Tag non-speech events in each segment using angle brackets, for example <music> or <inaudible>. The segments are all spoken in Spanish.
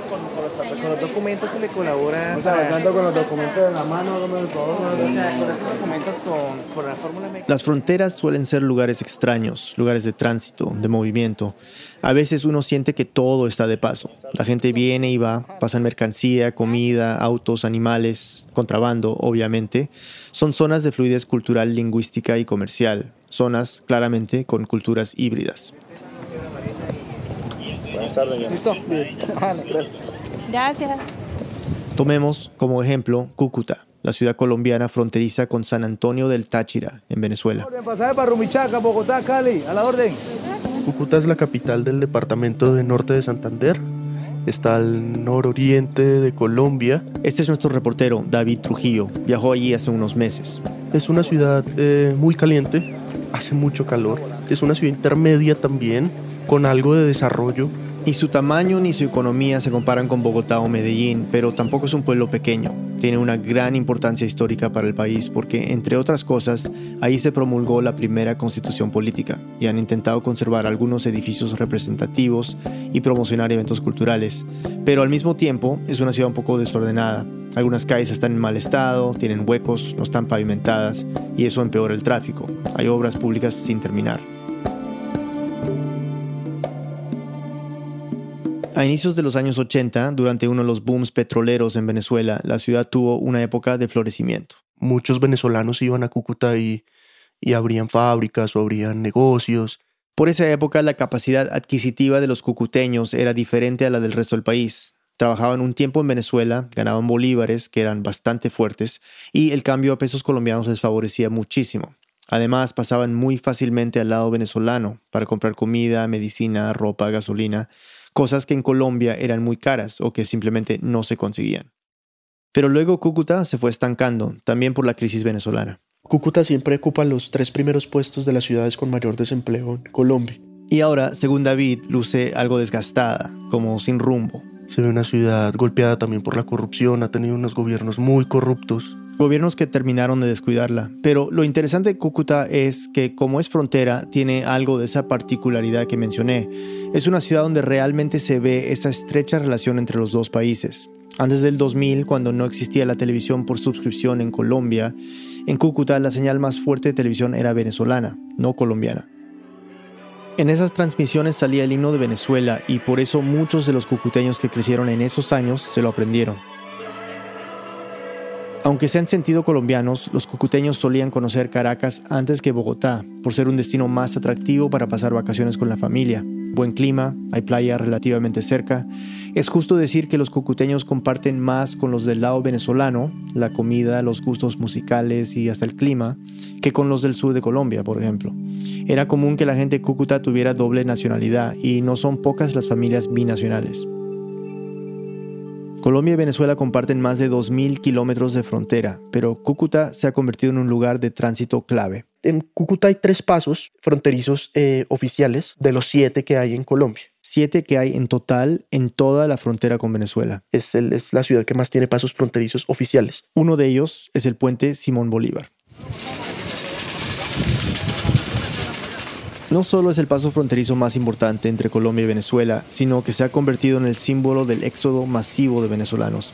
con, los documentos se le colabora. Estamos avanzando con los documentos en la mano, con los documentos con, la fórmula Las fronteras suelen ser lugares extraños, lugares de tránsito, de movimiento. A veces uno siente que todo está de paso. La gente viene y va, pasan mercancía, comida, autos, animales, contrabando, obviamente. Son zonas de fluidez cultural, lingüística y comercial. Zonas, claramente, con culturas híbridas. Listo. Gracias. Gracias. Tomemos como ejemplo Cúcuta, la ciudad colombiana fronteriza con San Antonio del Táchira, en Venezuela. Bogotá, Cali, a la orden. Cúcuta es la capital del departamento de norte de Santander. Está al nororiente de Colombia. Este es nuestro reportero, David Trujillo. Viajó allí hace unos meses. Es una ciudad eh, muy caliente, hace mucho calor. Es una ciudad intermedia también, con algo de desarrollo. Ni su tamaño ni su economía se comparan con Bogotá o Medellín, pero tampoco es un pueblo pequeño. Tiene una gran importancia histórica para el país porque, entre otras cosas, ahí se promulgó la primera constitución política y han intentado conservar algunos edificios representativos y promocionar eventos culturales. Pero al mismo tiempo es una ciudad un poco desordenada. Algunas calles están en mal estado, tienen huecos, no están pavimentadas y eso empeora el tráfico. Hay obras públicas sin terminar. A inicios de los años 80, durante uno de los booms petroleros en Venezuela, la ciudad tuvo una época de florecimiento. Muchos venezolanos iban a Cúcuta y, y abrían fábricas o abrían negocios. Por esa época la capacidad adquisitiva de los cucuteños era diferente a la del resto del país. Trabajaban un tiempo en Venezuela, ganaban bolívares, que eran bastante fuertes, y el cambio a pesos colombianos les favorecía muchísimo. Además, pasaban muy fácilmente al lado venezolano para comprar comida, medicina, ropa, gasolina, cosas que en Colombia eran muy caras o que simplemente no se conseguían. Pero luego Cúcuta se fue estancando, también por la crisis venezolana. Cúcuta siempre ocupa los tres primeros puestos de las ciudades con mayor desempleo en Colombia. Y ahora, según David, luce algo desgastada, como sin rumbo. Se ve una ciudad golpeada también por la corrupción, ha tenido unos gobiernos muy corruptos. Gobiernos que terminaron de descuidarla. Pero lo interesante de Cúcuta es que como es frontera, tiene algo de esa particularidad que mencioné. Es una ciudad donde realmente se ve esa estrecha relación entre los dos países. Antes del 2000, cuando no existía la televisión por suscripción en Colombia, en Cúcuta la señal más fuerte de televisión era venezolana, no colombiana. En esas transmisiones salía el himno de Venezuela y por eso muchos de los cucuteños que crecieron en esos años se lo aprendieron. Aunque se han sentido colombianos, los cucuteños solían conocer Caracas antes que Bogotá, por ser un destino más atractivo para pasar vacaciones con la familia. Buen clima, hay playa relativamente cerca. Es justo decir que los cucuteños comparten más con los del lado venezolano, la comida, los gustos musicales y hasta el clima, que con los del sur de Colombia, por ejemplo. Era común que la gente de Cúcuta tuviera doble nacionalidad y no son pocas las familias binacionales. Colombia y Venezuela comparten más de 2.000 kilómetros de frontera, pero Cúcuta se ha convertido en un lugar de tránsito clave. En Cúcuta hay tres pasos fronterizos eh, oficiales de los siete que hay en Colombia. Siete que hay en total en toda la frontera con Venezuela. Es, es la ciudad que más tiene pasos fronterizos oficiales. Uno de ellos es el puente Simón Bolívar. no solo es el paso fronterizo más importante entre Colombia y Venezuela, sino que se ha convertido en el símbolo del éxodo masivo de venezolanos.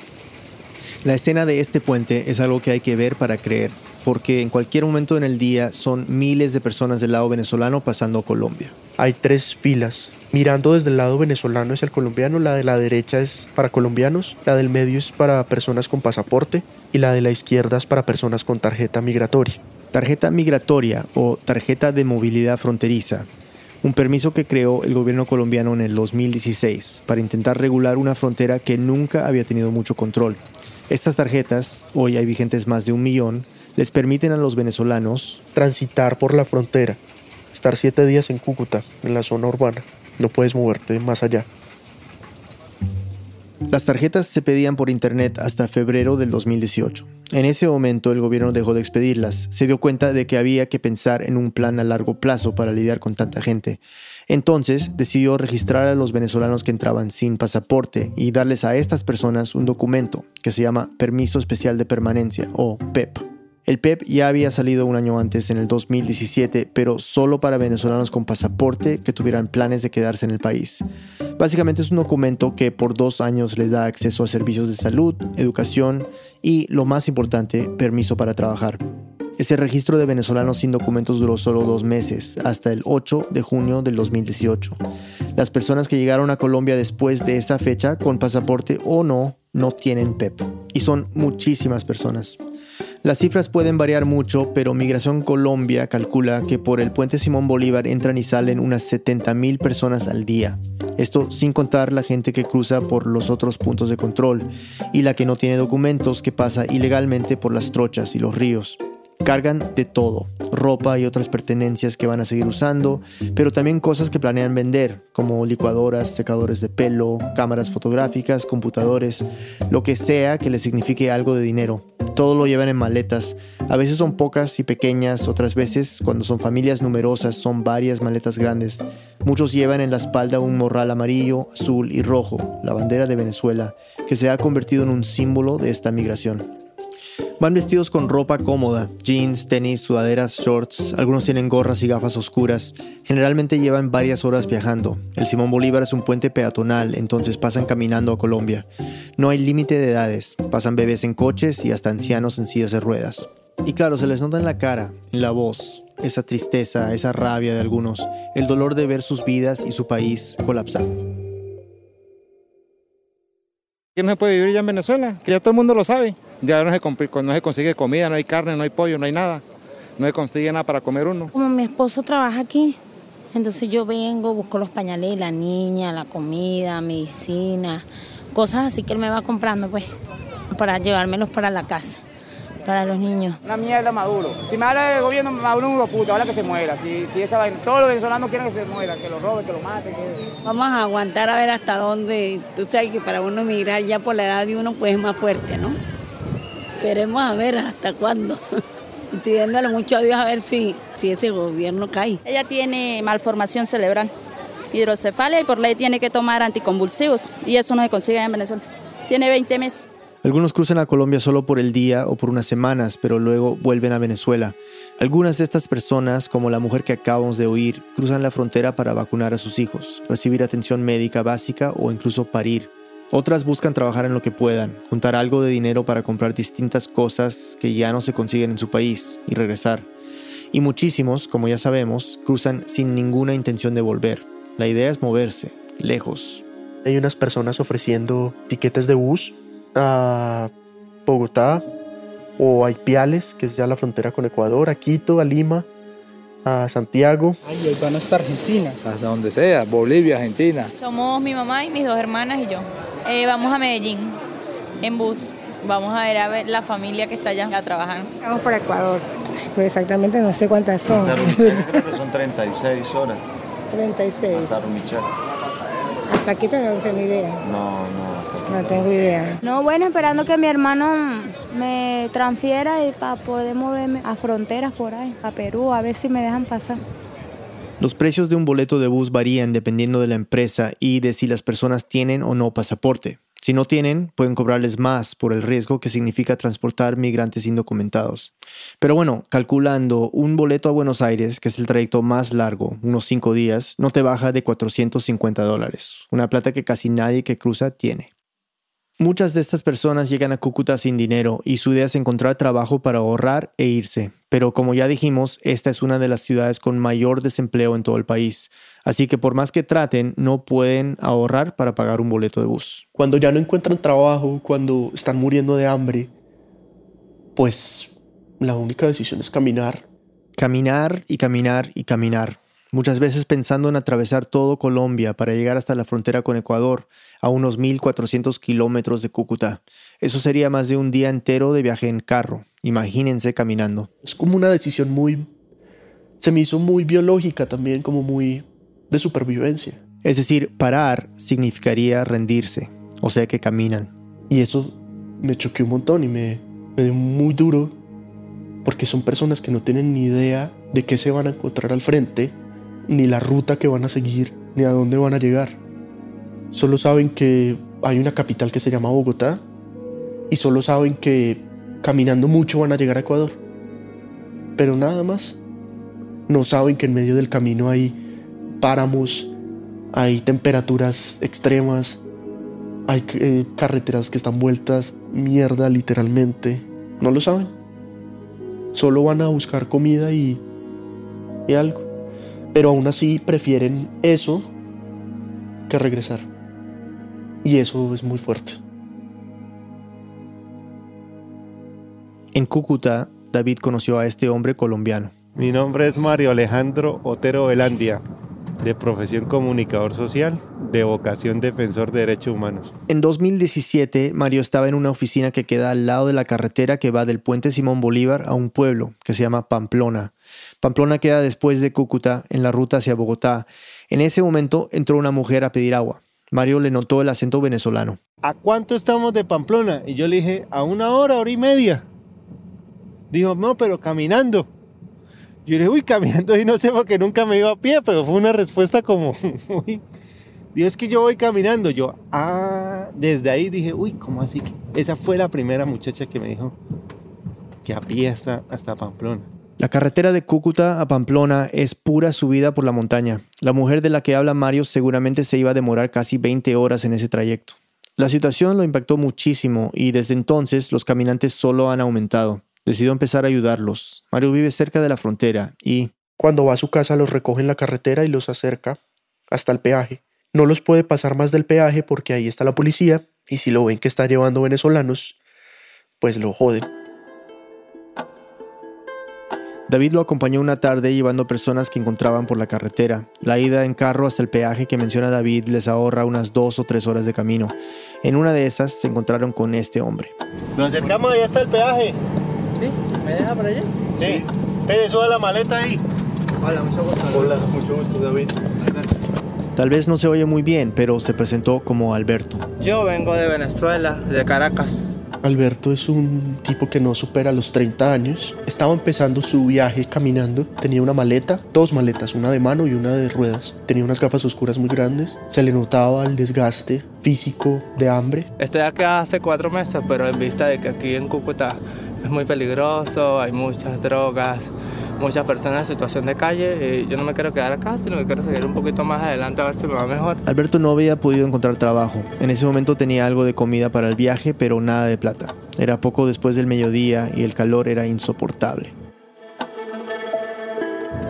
La escena de este puente es algo que hay que ver para creer, porque en cualquier momento en el día son miles de personas del lado venezolano pasando a Colombia. Hay tres filas. Mirando desde el lado venezolano es el colombiano, la de la derecha es para colombianos, la del medio es para personas con pasaporte y la de la izquierda es para personas con tarjeta migratoria. Tarjeta migratoria o tarjeta de movilidad fronteriza, un permiso que creó el gobierno colombiano en el 2016 para intentar regular una frontera que nunca había tenido mucho control. Estas tarjetas, hoy hay vigentes más de un millón, les permiten a los venezolanos transitar por la frontera, estar siete días en Cúcuta, en la zona urbana. No puedes moverte más allá. Las tarjetas se pedían por internet hasta febrero del 2018. En ese momento el gobierno dejó de expedirlas, se dio cuenta de que había que pensar en un plan a largo plazo para lidiar con tanta gente. Entonces decidió registrar a los venezolanos que entraban sin pasaporte y darles a estas personas un documento que se llama Permiso Especial de Permanencia o PEP. El PEP ya había salido un año antes, en el 2017, pero solo para venezolanos con pasaporte que tuvieran planes de quedarse en el país. Básicamente es un documento que por dos años les da acceso a servicios de salud, educación y, lo más importante, permiso para trabajar. Ese registro de venezolanos sin documentos duró solo dos meses, hasta el 8 de junio del 2018. Las personas que llegaron a Colombia después de esa fecha, con pasaporte o no, no tienen PEP. Y son muchísimas personas. Las cifras pueden variar mucho, pero Migración Colombia calcula que por el puente Simón Bolívar entran y salen unas 70.000 personas al día. Esto sin contar la gente que cruza por los otros puntos de control y la que no tiene documentos que pasa ilegalmente por las trochas y los ríos. Cargan de todo, ropa y otras pertenencias que van a seguir usando, pero también cosas que planean vender, como licuadoras, secadores de pelo, cámaras fotográficas, computadores, lo que sea que les signifique algo de dinero. Todo lo llevan en maletas. A veces son pocas y pequeñas, otras veces, cuando son familias numerosas, son varias maletas grandes. Muchos llevan en la espalda un morral amarillo, azul y rojo, la bandera de Venezuela, que se ha convertido en un símbolo de esta migración. Van vestidos con ropa cómoda, jeans, tenis, sudaderas, shorts, algunos tienen gorras y gafas oscuras. Generalmente llevan varias horas viajando. El Simón Bolívar es un puente peatonal, entonces pasan caminando a Colombia. No hay límite de edades, pasan bebés en coches y hasta ancianos en sillas de ruedas. Y claro, se les nota en la cara, en la voz, esa tristeza, esa rabia de algunos, el dolor de ver sus vidas y su país colapsando. Que no se puede vivir ya en Venezuela, que ya todo el mundo lo sabe. Ya no se, no se consigue comida, no hay carne, no hay pollo, no hay nada. No se consigue nada para comer uno. Como mi esposo trabaja aquí, entonces yo vengo, busco los pañales la niña, la comida, medicina, cosas así que él me va comprando, pues, para llevármelos para la casa para los niños. Una mierda Maduro. Si me habla del gobierno, Maduro es un puta, ahora que se muera. Si, si esa vaina, todos los venezolanos quieren que se muera, que lo roben, que lo maten. Vamos a aguantar a ver hasta dónde. Tú sabes que para uno emigrar ya por la edad de uno, pues es más fuerte, ¿no? Queremos a ver hasta cuándo. <laughs> Pidiéndole mucho a Dios a ver si, si ese gobierno cae. Ella tiene malformación cerebral, hidrocefalia y por ley tiene que tomar anticonvulsivos y eso no se consigue en Venezuela. Tiene 20 meses. Algunos cruzan a Colombia solo por el día o por unas semanas, pero luego vuelven a Venezuela. Algunas de estas personas, como la mujer que acabamos de oír, cruzan la frontera para vacunar a sus hijos, recibir atención médica básica o incluso parir. Otras buscan trabajar en lo que puedan, juntar algo de dinero para comprar distintas cosas que ya no se consiguen en su país y regresar. Y muchísimos, como ya sabemos, cruzan sin ninguna intención de volver. La idea es moverse, lejos. Hay unas personas ofreciendo tiquetes de bus a Bogotá o a Ipiales, que es ya la frontera con Ecuador, a Quito, a Lima, a Santiago. Ay, van hasta Argentina. Hasta donde sea, Bolivia, Argentina. Somos mi mamá y mis dos hermanas y yo. Eh, vamos a Medellín en bus. Vamos a ver a ver la familia que está allá a trabajar. Vamos para Ecuador. Pues exactamente no sé cuántas son. creo que son <laughs> 36 horas. 36. Hasta. Hasta aquí no sé ni idea. No, no. No tengo idea. No, bueno, esperando que mi hermano me transfiera y para poder moverme a fronteras por ahí, a Perú, a ver si me dejan pasar. Los precios de un boleto de bus varían dependiendo de la empresa y de si las personas tienen o no pasaporte. Si no tienen, pueden cobrarles más por el riesgo que significa transportar migrantes indocumentados. Pero bueno, calculando un boleto a Buenos Aires, que es el trayecto más largo, unos 5 días, no te baja de 450 dólares, una plata que casi nadie que cruza tiene. Muchas de estas personas llegan a Cúcuta sin dinero y su idea es encontrar trabajo para ahorrar e irse. Pero como ya dijimos, esta es una de las ciudades con mayor desempleo en todo el país. Así que por más que traten, no pueden ahorrar para pagar un boleto de bus. Cuando ya no encuentran trabajo, cuando están muriendo de hambre, pues la única decisión es caminar. Caminar y caminar y caminar muchas veces pensando en atravesar todo Colombia para llegar hasta la frontera con Ecuador, a unos 1.400 kilómetros de Cúcuta. Eso sería más de un día entero de viaje en carro. Imagínense caminando. Es como una decisión muy... Se me hizo muy biológica también, como muy de supervivencia. Es decir, parar significaría rendirse, o sea que caminan. Y eso me choqueó un montón y me, me dio muy duro, porque son personas que no tienen ni idea de qué se van a encontrar al frente ni la ruta que van a seguir, ni a dónde van a llegar. Solo saben que hay una capital que se llama Bogotá y solo saben que caminando mucho van a llegar a Ecuador. pero nada más. No saben que en medio del camino hay páramos, hay temperaturas extremas, hay eh, carreteras que están vueltas mierda literalmente. No lo saben. Solo van a buscar comida y, y algo. Pero aún así prefieren eso que regresar. Y eso es muy fuerte. En Cúcuta, David conoció a este hombre colombiano. Mi nombre es Mario Alejandro Otero Velandia, de profesión comunicador social, de vocación defensor de derechos humanos. En 2017, Mario estaba en una oficina que queda al lado de la carretera que va del puente Simón Bolívar a un pueblo que se llama Pamplona. Pamplona queda después de Cúcuta, en la ruta hacia Bogotá. En ese momento entró una mujer a pedir agua. Mario le notó el acento venezolano. ¿A cuánto estamos de Pamplona? Y yo le dije, a una hora, hora y media. Dijo, no, pero caminando. Yo dije, uy, caminando y no sé porque nunca me iba a pie, pero fue una respuesta como, <laughs> uy, Dios, que yo voy caminando. Yo, ah, desde ahí dije, uy, ¿cómo así? Esa fue la primera muchacha que me dijo que a pie hasta, hasta Pamplona. La carretera de Cúcuta a Pamplona es pura subida por la montaña. La mujer de la que habla Mario seguramente se iba a demorar casi 20 horas en ese trayecto. La situación lo impactó muchísimo y desde entonces los caminantes solo han aumentado. Decidió empezar a ayudarlos. Mario vive cerca de la frontera y... Cuando va a su casa los recoge en la carretera y los acerca hasta el peaje. No los puede pasar más del peaje porque ahí está la policía y si lo ven que está llevando venezolanos, pues lo joden. David lo acompañó una tarde llevando personas que encontraban por la carretera. La ida en carro hasta el peaje que menciona David les ahorra unas dos o tres horas de camino. En una de esas se encontraron con este hombre. Nos acercamos allá hasta el peaje. ¿Sí? ¿Me deja por allá? Sí. Pere, suba la maleta ahí. Hola, mucho gusto. Hola, mucho gusto, David. Tal vez no se oye muy bien, pero se presentó como Alberto. Yo vengo de Venezuela, de Caracas. Alberto es un tipo que no supera los 30 años. Estaba empezando su viaje caminando. Tenía una maleta, dos maletas, una de mano y una de ruedas. Tenía unas gafas oscuras muy grandes. Se le notaba el desgaste físico de hambre. Estoy aquí hace cuatro meses, pero en vista de que aquí en Cúcuta es muy peligroso, hay muchas drogas, muchas personas en situación de calle. Y yo no me quiero quedar acá, sino que quiero seguir un poquito más adelante a ver si me va mejor. Alberto no había podido encontrar trabajo. En ese momento tenía algo de comida para el viaje, pero nada de plata. Era poco después del mediodía y el calor era insoportable.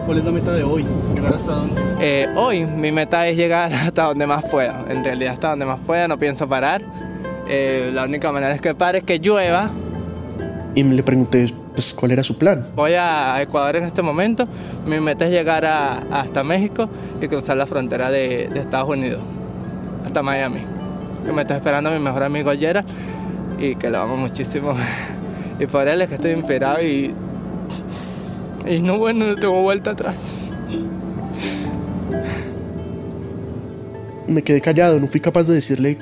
¿Cuál es la meta de hoy? ¿Llegar hasta dónde? Eh, hoy mi meta es llegar <laughs> hasta donde más pueda. En realidad hasta donde más pueda, no pienso parar. Eh, la única manera es que pare es que llueva. Y le pregunté pues, cuál era su plan. Voy a Ecuador en este momento. Mi meta es llegar a- hasta México y cruzar la frontera de, de Estados Unidos, hasta Miami. Que me está esperando mi mejor amigo Yera y que lo amo muchísimo. <laughs> Y por él es que estoy inspirado y, y no, bueno, no tengo vuelta atrás. Me quedé callado, no fui capaz de decirle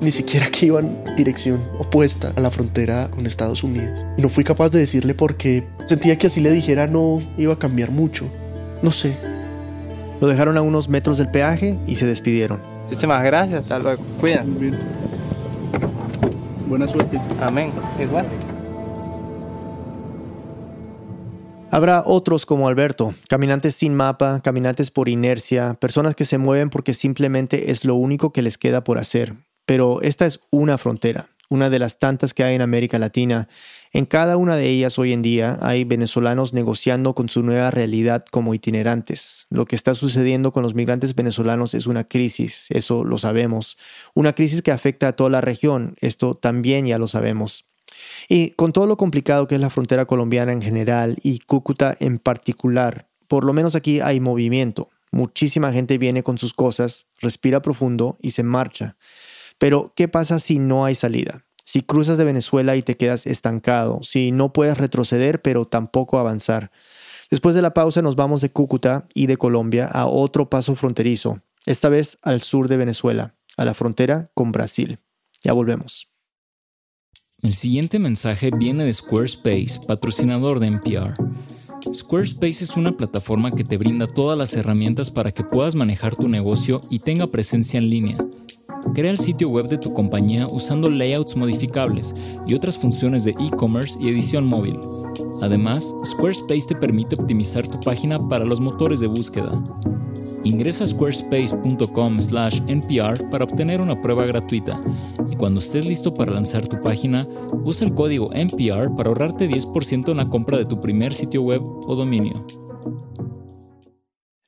ni siquiera que iban dirección opuesta a la frontera con Estados Unidos. Y no fui capaz de decirle porque sentía que así le dijera no iba a cambiar mucho. No sé. Lo dejaron a unos metros del peaje y se despidieron. Muchísimas gracias, hasta luego. Cuídense. Buena suerte. Amén. Igual. Habrá otros como Alberto, caminantes sin mapa, caminantes por inercia, personas que se mueven porque simplemente es lo único que les queda por hacer. Pero esta es una frontera, una de las tantas que hay en América Latina. En cada una de ellas hoy en día hay venezolanos negociando con su nueva realidad como itinerantes. Lo que está sucediendo con los migrantes venezolanos es una crisis, eso lo sabemos. Una crisis que afecta a toda la región, esto también ya lo sabemos. Y con todo lo complicado que es la frontera colombiana en general y Cúcuta en particular, por lo menos aquí hay movimiento. Muchísima gente viene con sus cosas, respira profundo y se marcha. Pero, ¿qué pasa si no hay salida? Si cruzas de Venezuela y te quedas estancado, si no puedes retroceder pero tampoco avanzar. Después de la pausa nos vamos de Cúcuta y de Colombia a otro paso fronterizo, esta vez al sur de Venezuela, a la frontera con Brasil. Ya volvemos. El siguiente mensaje viene de Squarespace, patrocinador de NPR. Squarespace es una plataforma que te brinda todas las herramientas para que puedas manejar tu negocio y tenga presencia en línea. Crea el sitio web de tu compañía usando layouts modificables y otras funciones de e-commerce y edición móvil. Además, Squarespace te permite optimizar tu página para los motores de búsqueda. Ingresa a squarespace.com/npr para obtener una prueba gratuita y cuando estés listo para lanzar tu página, usa el código NPR para ahorrarte 10% en la compra de tu primer sitio web o dominio.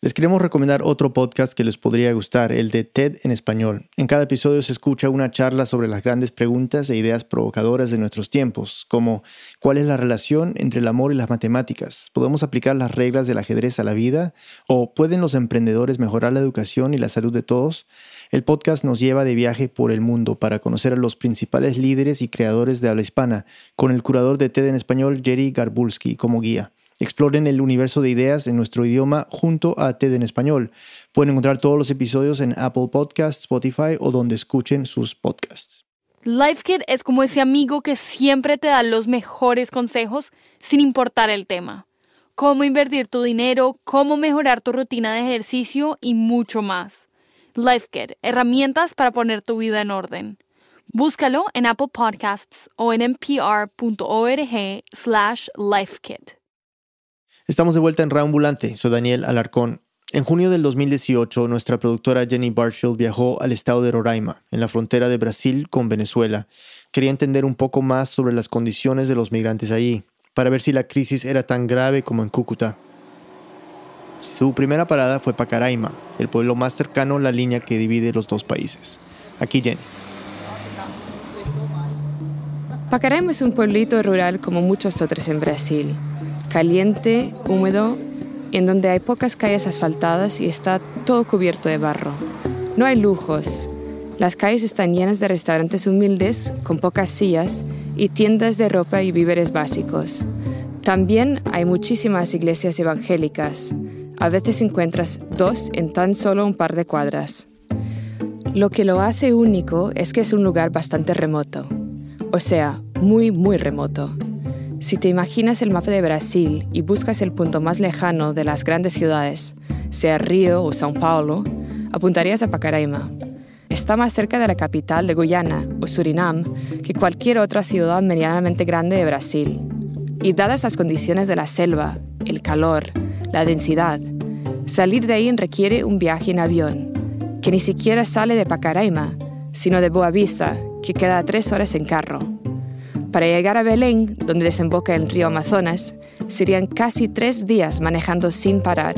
Les queremos recomendar otro podcast que les podría gustar, el de TED en español. En cada episodio se escucha una charla sobre las grandes preguntas e ideas provocadoras de nuestros tiempos, como ¿cuál es la relación entre el amor y las matemáticas? ¿Podemos aplicar las reglas del ajedrez a la vida? ¿O pueden los emprendedores mejorar la educación y la salud de todos? El podcast nos lleva de viaje por el mundo para conocer a los principales líderes y creadores de habla hispana, con el curador de TED en español, Jerry Garbulski, como guía. Exploren el universo de ideas en nuestro idioma junto a TED en español. Pueden encontrar todos los episodios en Apple Podcasts, Spotify o donde escuchen sus podcasts. LifeKit es como ese amigo que siempre te da los mejores consejos sin importar el tema. Cómo invertir tu dinero, cómo mejorar tu rutina de ejercicio y mucho más. LifeKit, herramientas para poner tu vida en orden. Búscalo en Apple Podcasts o en npr.org slash lifekit. Estamos de vuelta en Reambulante. Soy Daniel Alarcón. En junio del 2018, nuestra productora Jenny Barfield viajó al estado de Roraima, en la frontera de Brasil con Venezuela. Quería entender un poco más sobre las condiciones de los migrantes allí, para ver si la crisis era tan grave como en Cúcuta. Su primera parada fue Pacaraima, el pueblo más cercano a la línea que divide los dos países. Aquí Jenny. Pacaraima es un pueblito rural como muchos otros en Brasil caliente, húmedo, en donde hay pocas calles asfaltadas y está todo cubierto de barro. No hay lujos. Las calles están llenas de restaurantes humildes, con pocas sillas, y tiendas de ropa y víveres básicos. También hay muchísimas iglesias evangélicas. A veces encuentras dos en tan solo un par de cuadras. Lo que lo hace único es que es un lugar bastante remoto. O sea, muy, muy remoto. Si te imaginas el mapa de Brasil y buscas el punto más lejano de las grandes ciudades, sea Río o São Paulo, apuntarías a Pacaraima. Está más cerca de la capital de Guyana o Surinam que cualquier otra ciudad medianamente grande de Brasil. Y dadas las condiciones de la selva, el calor, la densidad, salir de ahí requiere un viaje en avión, que ni siquiera sale de Pacaraima, sino de Boa Vista, que queda tres horas en carro. Para llegar a Belén, donde desemboca el río Amazonas, serían casi tres días manejando sin parar.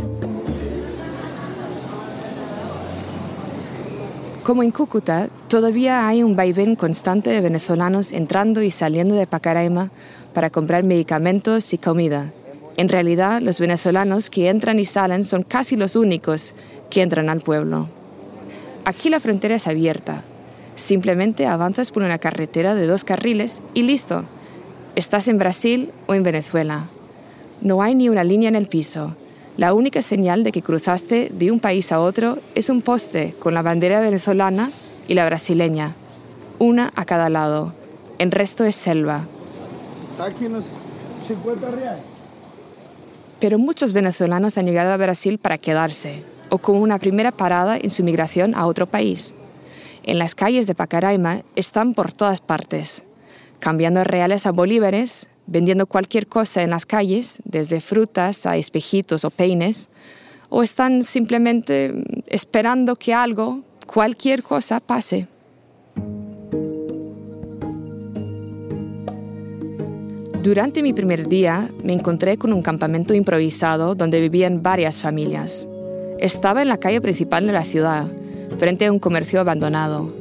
Como en Cúcuta, todavía hay un vaivén constante de venezolanos entrando y saliendo de Pacaraima para comprar medicamentos y comida. En realidad, los venezolanos que entran y salen son casi los únicos que entran al pueblo. Aquí la frontera es abierta, Simplemente avanzas por una carretera de dos carriles y listo. Estás en Brasil o en Venezuela. No hay ni una línea en el piso. La única señal de que cruzaste de un país a otro es un poste con la bandera venezolana y la brasileña, una a cada lado. El resto es selva. Pero muchos venezolanos han llegado a Brasil para quedarse o como una primera parada en su migración a otro país en las calles de Pacaraima están por todas partes, cambiando reales a bolívares, vendiendo cualquier cosa en las calles, desde frutas a espejitos o peines, o están simplemente esperando que algo, cualquier cosa, pase. Durante mi primer día me encontré con un campamento improvisado donde vivían varias familias. Estaba en la calle principal de la ciudad, frente a un comercio abandonado.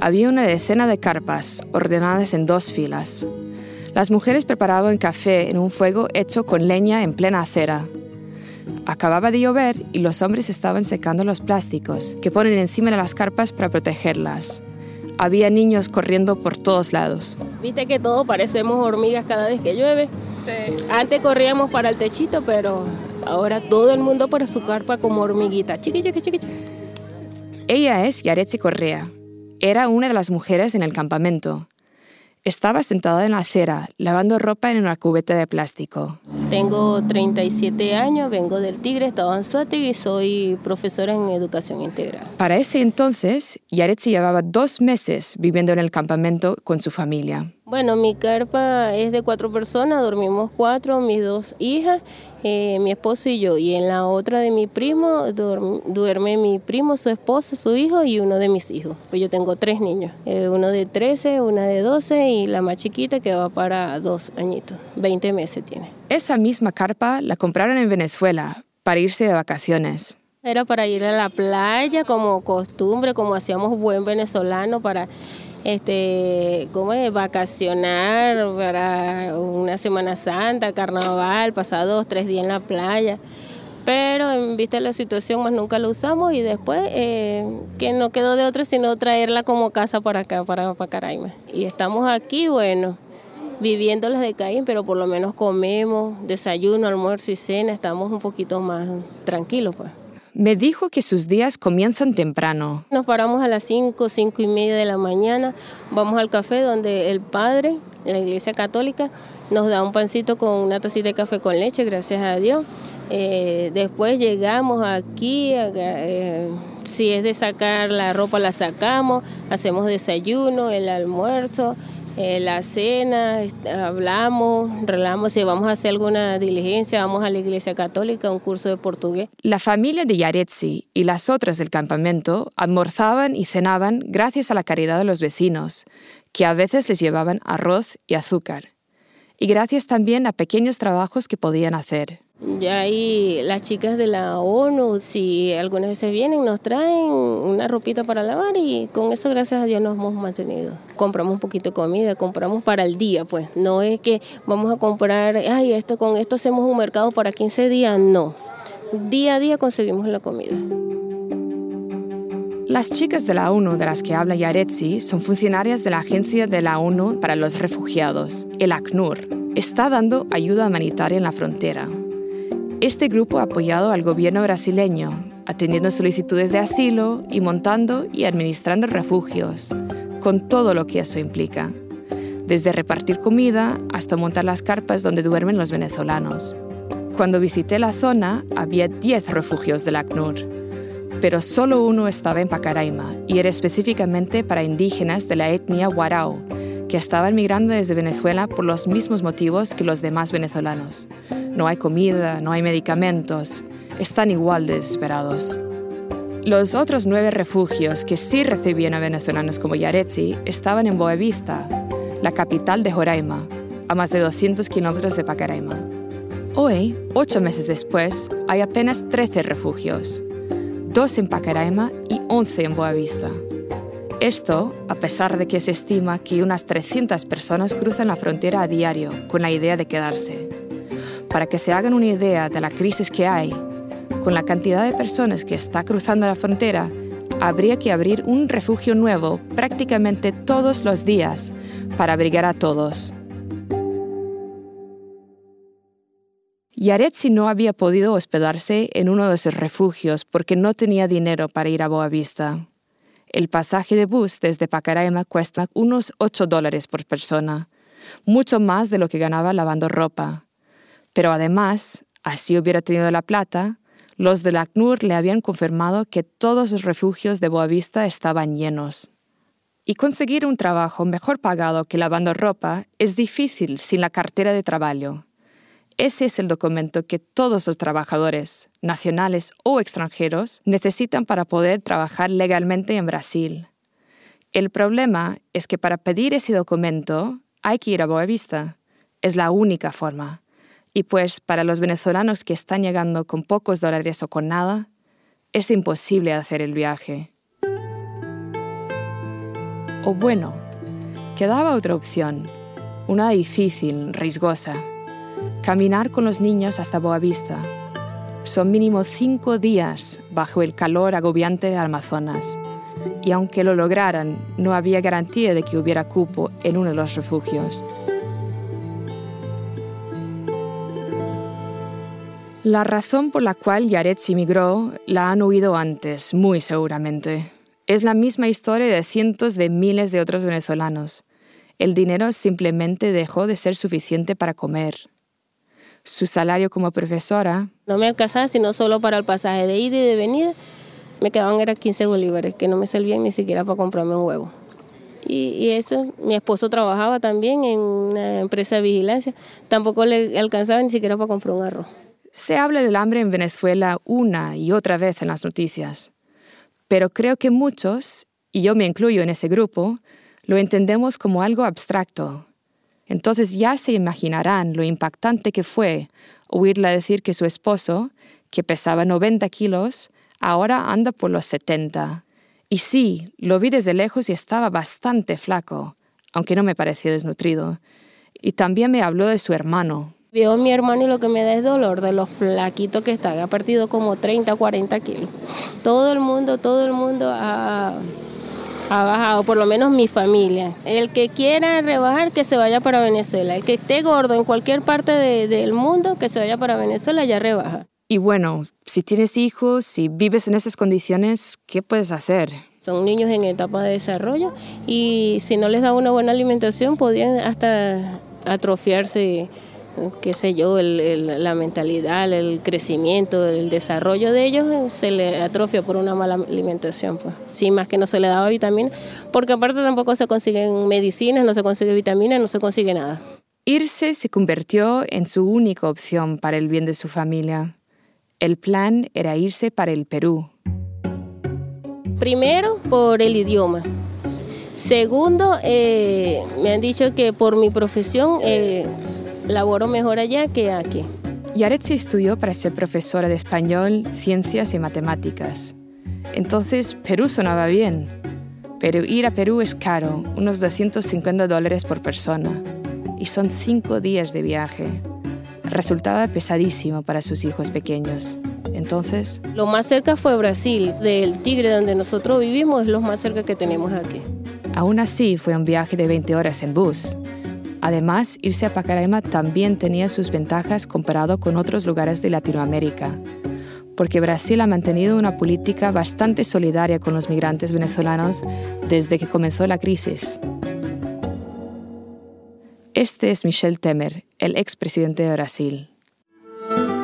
Había una decena de carpas, ordenadas en dos filas. Las mujeres preparaban café en un fuego hecho con leña en plena acera. Acababa de llover y los hombres estaban secando los plásticos que ponen encima de las carpas para protegerlas. Había niños corriendo por todos lados. Viste que todos parecemos hormigas cada vez que llueve. Sí. Antes corríamos para el techito, pero ahora todo el mundo por su carpa como hormiguita. Chiqui, chiqui, chiqui, chiqui. Ella es Yaretsi Correa. Era una de las mujeres en el campamento. estaba sentada en la acera, lavando ropa en una cubeta de plástico. Tengo 37 años, vengo del Tigre, estado Suárez y soy profesora en educación integral. Para ese entonces, Yaretsi llevaba dos meses viviendo en el campamento con su familia. Bueno, mi carpa es de cuatro personas, dormimos cuatro, mis dos hijas, eh, mi esposo y yo. Y en la otra de mi primo duerme mi primo, su esposa, su hijo y uno de mis hijos. Pues yo tengo tres niños, eh, uno de 13, una de 12 y la más chiquita que va para dos añitos, 20 meses tiene. Esa misma carpa la compraron en Venezuela para irse de vacaciones. Era para ir a la playa como costumbre, como hacíamos buen venezolano para este, ¿cómo es? Vacacionar para una Semana Santa, carnaval, pasar dos, tres días en la playa. Pero en vista de la situación, más nunca lo usamos y después eh, que no quedó de otra sino traerla como casa para acá, para Pacaraima. Y estamos aquí, bueno, viviendo las de Caín, pero por lo menos comemos, desayuno, almuerzo y cena, estamos un poquito más tranquilos, pues. Me dijo que sus días comienzan temprano. Nos paramos a las 5, 5 y media de la mañana, vamos al café donde el padre, la iglesia católica, nos da un pancito con una tacita de café con leche, gracias a Dios. Eh, después llegamos aquí, eh, si es de sacar la ropa la sacamos, hacemos desayuno, el almuerzo, eh, la cena, hablamos, relamos, si vamos a hacer alguna diligencia, vamos a la iglesia católica, un curso de portugués. La familia de Yaretsi y las otras del campamento almorzaban y cenaban gracias a la caridad de los vecinos, que a veces les llevaban arroz y azúcar, y gracias también a pequeños trabajos que podían hacer. Ya ahí las chicas de la ONU, si algunas veces vienen, nos traen una ropita para lavar y con eso gracias a Dios nos hemos mantenido. Compramos un poquito de comida, compramos para el día, pues. No es que vamos a comprar, ay, esto con esto hacemos un mercado para 15 días, no. Día a día conseguimos la comida. Las chicas de la ONU de las que habla Yaretsi son funcionarias de la Agencia de la ONU para los Refugiados, el ACNUR. Está dando ayuda humanitaria en la frontera. Este grupo ha apoyado al gobierno brasileño, atendiendo solicitudes de asilo y montando y administrando refugios, con todo lo que eso implica, desde repartir comida hasta montar las carpas donde duermen los venezolanos. Cuando visité la zona había 10 refugios del ACNUR, pero solo uno estaba en Pacaraima y era específicamente para indígenas de la etnia Warao, estaban migrando desde Venezuela por los mismos motivos que los demás venezolanos. No hay comida, no hay medicamentos, están igual de desesperados. Los otros nueve refugios que sí recibían a venezolanos como Yaretsi estaban en Boavista, la capital de Joraima, a más de 200 kilómetros de Pacaraima. Hoy, ocho meses después, hay apenas 13 refugios, dos en Pacaraima y 11 en Boavista. Esto, a pesar de que se estima que unas 300 personas cruzan la frontera a diario con la idea de quedarse. Para que se hagan una idea de la crisis que hay, con la cantidad de personas que está cruzando la frontera, habría que abrir un refugio nuevo prácticamente todos los días para abrigar a todos. Yaretsi no había podido hospedarse en uno de esos refugios porque no tenía dinero para ir a Boavista. El pasaje de bus desde Pacaraima cuesta unos 8 dólares por persona, mucho más de lo que ganaba lavando ropa. Pero además, así hubiera tenido la plata, los del ACNUR le habían confirmado que todos los refugios de Boavista estaban llenos. Y conseguir un trabajo mejor pagado que lavando ropa es difícil sin la cartera de trabajo. Ese es el documento que todos los trabajadores, nacionales o extranjeros, necesitan para poder trabajar legalmente en Brasil. El problema es que para pedir ese documento hay que ir a Boavista. Es la única forma. Y pues para los venezolanos que están llegando con pocos dólares o con nada, es imposible hacer el viaje. O bueno, quedaba otra opción, una difícil, riesgosa Caminar con los niños hasta Boavista. Son mínimo cinco días bajo el calor agobiante de Amazonas. Y aunque lo lograran, no había garantía de que hubiera cupo en uno de los refugios. La razón por la cual Yaretsi emigró la han oído antes, muy seguramente. Es la misma historia de cientos de miles de otros venezolanos el dinero simplemente dejó de ser suficiente para comer. Su salario como profesora... No me alcanzaba sino solo para el pasaje de ida y de venida. Me quedaban era 15 bolívares, que no me servían ni siquiera para comprarme un huevo. Y, y, eso, mi esposo trabajaba también en una empresa de vigilancia. Tampoco le alcanzaba ni siquiera para comprar un arroz. Se habla del hambre en Venezuela una y otra vez en las noticias, pero creo que muchos, y yo me incluyo en ese grupo, lo entendemos como algo abstracto. Entonces ya se imaginarán lo impactante que fue oírla decir que su esposo, que pesaba 90 kilos, ahora anda por los 70. Y sí, lo vi desde lejos y estaba bastante flaco, aunque no me pareció desnutrido. Y también me habló de su hermano. Veo a mi hermano y lo que me da es dolor de lo flaquito que está. Ha perdido como 30 o 40 kilos. Todo el mundo, todo el mundo ha, ha bajado, por lo menos mi familia. El que quiera rebajar, que se vaya para Venezuela. El que esté gordo en cualquier parte de, del mundo, que se vaya para Venezuela, ya rebaja. Y bueno, si tienes hijos, si vives en esas condiciones, ¿qué puedes hacer? Son niños en etapa de desarrollo y si no les da una buena alimentación podrían hasta atrofiarse, qué sé yo, el, el, la mentalidad, el crecimiento, el desarrollo de ellos se le atrofia por una mala alimentación. Pues. Sí, más que no se le daba vitamina, porque aparte tampoco se consiguen medicinas, no se consigue vitaminas, no se consigue nada. Irse se convirtió en su única opción para el bien de su familia. El plan era irse para el Perú. Primero, por el idioma. Segundo, eh, me han dicho que por mi profesión eh, laboro mejor allá que aquí. Yaretsi estudió para ser profesora de español, ciencias y matemáticas. Entonces, Perú sonaba bien. Pero ir a Perú es caro, unos 250 dólares por persona. Y son cinco días de viaje resultaba pesadísimo para sus hijos pequeños. Entonces... Lo más cerca fue Brasil, del Tigre donde nosotros vivimos, es lo más cerca que tenemos aquí. Aún así fue un viaje de 20 horas en bus. Además, irse a Pacaraima también tenía sus ventajas comparado con otros lugares de Latinoamérica, porque Brasil ha mantenido una política bastante solidaria con los migrantes venezolanos desde que comenzó la crisis. Este es Michel Temer, el expresidente de Brasil.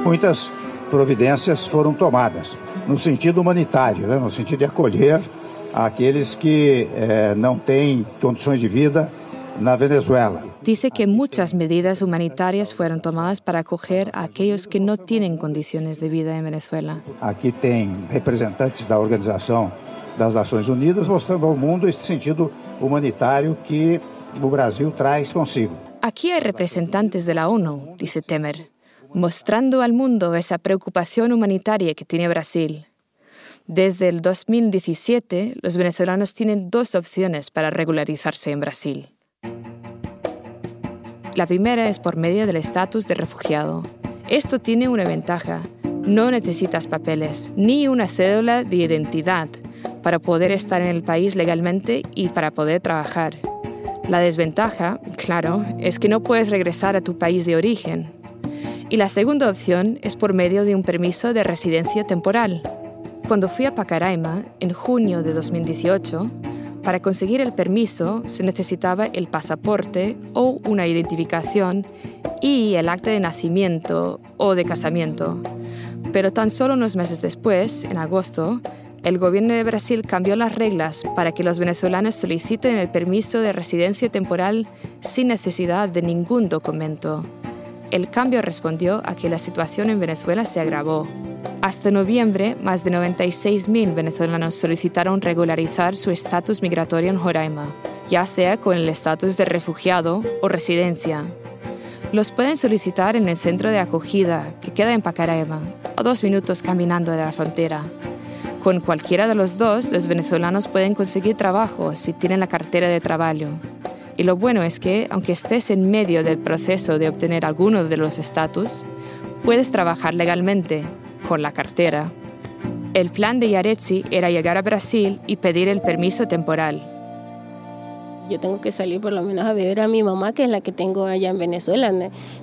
Muitas providências foram tomadas no sentido humanitário, né? no sentido de acolher aqueles que eh, não têm condições de vida na Venezuela. Dice que muchas medidas humanitarias fueron tomadas para acoger a aquellos que no tienen condiciones de vida en Venezuela. Aqui tem representantes da Organização das Nações Unidas mostrando ao mundo esse sentido humanitário que o Brasil traz consigo. Aquí hay representantes de la ONU, dice Temer, mostrando al mundo esa preocupación humanitaria que tiene Brasil. Desde el 2017, los venezolanos tienen dos opciones para regularizarse en Brasil. La primera es por medio del estatus de refugiado. Esto tiene una ventaja. No necesitas papeles ni una cédula de identidad para poder estar en el país legalmente y para poder trabajar. La desventaja, claro, es que no puedes regresar a tu país de origen. Y la segunda opción es por medio de un permiso de residencia temporal. Cuando fui a Pacaraima, en junio de 2018, para conseguir el permiso se necesitaba el pasaporte o una identificación y el acta de nacimiento o de casamiento. Pero tan solo unos meses después, en agosto, el gobierno de Brasil cambió las reglas para que los venezolanos soliciten el permiso de residencia temporal sin necesidad de ningún documento. El cambio respondió a que la situación en Venezuela se agravó. Hasta noviembre, más de 96.000 venezolanos solicitaron regularizar su estatus migratorio en Joraima, ya sea con el estatus de refugiado o residencia. Los pueden solicitar en el centro de acogida, que queda en Pacaraima, a dos minutos caminando de la frontera. Con cualquiera de los dos, los venezolanos pueden conseguir trabajo si tienen la cartera de trabajo. Y lo bueno es que, aunque estés en medio del proceso de obtener alguno de los estatus, puedes trabajar legalmente, con la cartera. El plan de Yaretsi era llegar a Brasil y pedir el permiso temporal. Yo tengo que salir por lo menos a ver a mi mamá, que es la que tengo allá en Venezuela,